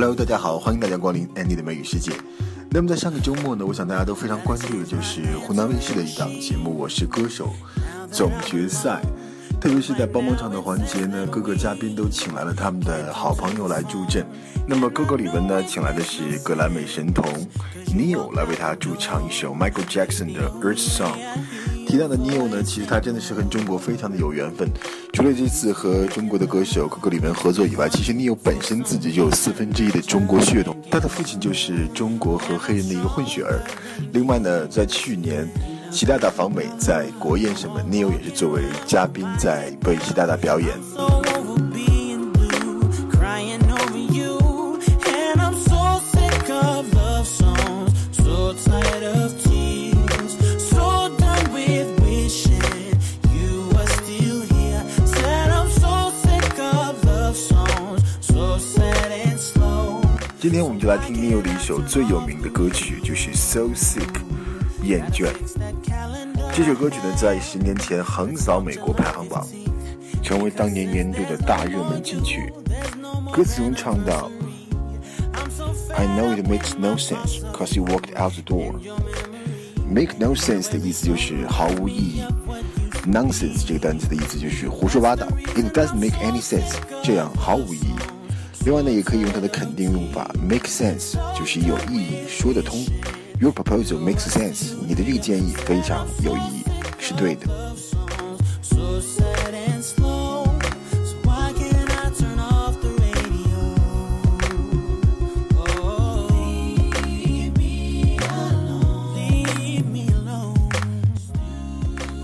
Hello，大家好，欢迎大家光临 Andy 的美语世界。那么在上个周末呢，我想大家都非常关注的就是湖南卫视的一档节目《我是歌手》总决赛。特别是在帮帮唱的环节呢，各个嘉宾都请来了他们的好朋友来助阵。那么哥哥李玟呢，请来的是格莱美神童 Neil 来为他助唱一首 Michael Jackson 的 Earth Song。提到的 Neo 呢，其实他真的是跟中国非常的有缘分。除了这次和中国的歌手格格里文合作以外，其实 Neo 本身自己就有四分之一的中国血统，他的父亲就是中国和黑人的一个混血儿。另外呢，在去年习大大访美，在国宴上面，Neo 也是作为嘉宾在为习大大表演。今天我们就来听 Neil 的一首最有名的歌曲，就是《So Sick》，厌倦。这首歌曲呢，在十年前横扫美国排行榜，成为当年年度的大热门金曲。歌词中唱到：“I know it makes no sense, cause you walked out the door.” Make no sense 的意思就是毫无意义。Nonsense 这个单词的意思就是胡说八道。It doesn't make any sense，这样毫无意义。另外呢，也可以用它的肯定用法，make sense，就是有意义，说得通。Your proposal makes sense，你的这个建议非常有意义，是对的。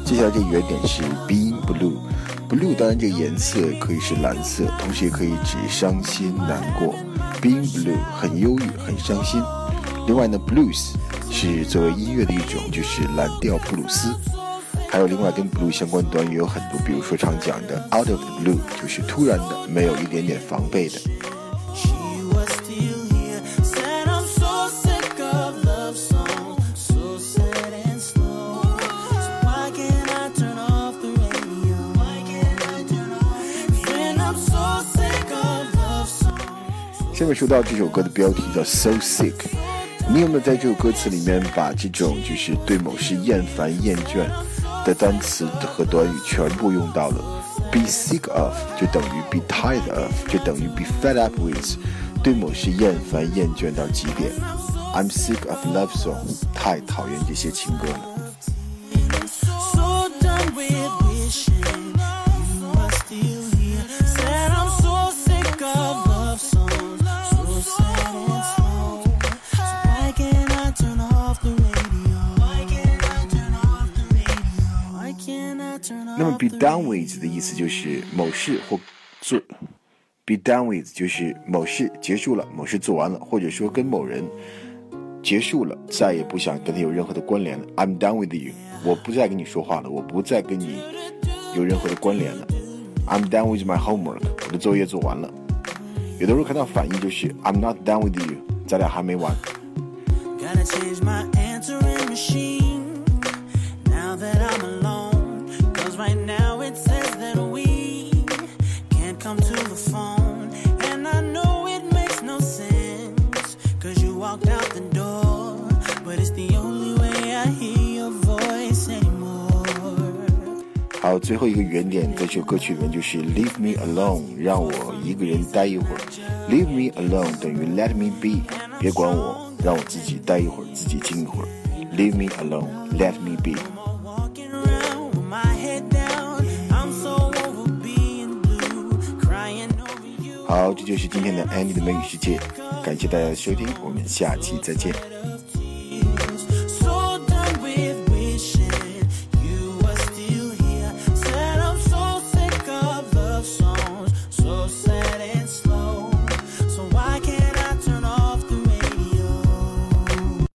接下来这个原点是 being blue。Blue 当然这个颜色可以是蓝色，同时也可以指伤心难过。Being blue 很忧郁，很伤心。另外呢，Blues 是作为音乐的一种，就是蓝调布鲁斯。还有另外跟 blue 相关的短语有很多，比如说常讲的 out of the blue 就是突然的，没有一点点防备的。下面说到这首歌的标题叫 So Sick，你有没有在这首歌词里面把这种就是对某事厌烦、厌倦的单词和短语全部用到了？Be sick of 就等于 be tired of，就等于 be fed up with，对某事厌烦、厌倦到极点。I'm sick of love song，太讨厌这些情歌了。那么 be done with 的意思就是某事或做，be done with 就是某事结束了，某事做完了，或者说跟某人结束了，再也不想跟他有任何的关联了。I'm done with you，我不再跟你说话了，我不再跟你有任何的关联了。I'm done with my homework，我的作业做完了。有的时候看到反应就是 I'm not done with you，咱俩还没完。好，最后一个原点在这首歌曲里面就是 Leave me alone，让我一个人待一会儿。Leave me alone 等于 Let me be，别管我，让我自己待一会儿，自己静一会儿。Leave me alone，Let me be。好，这就是今天的 Andy 的美语世界，感谢大家的收听，我们下期再见。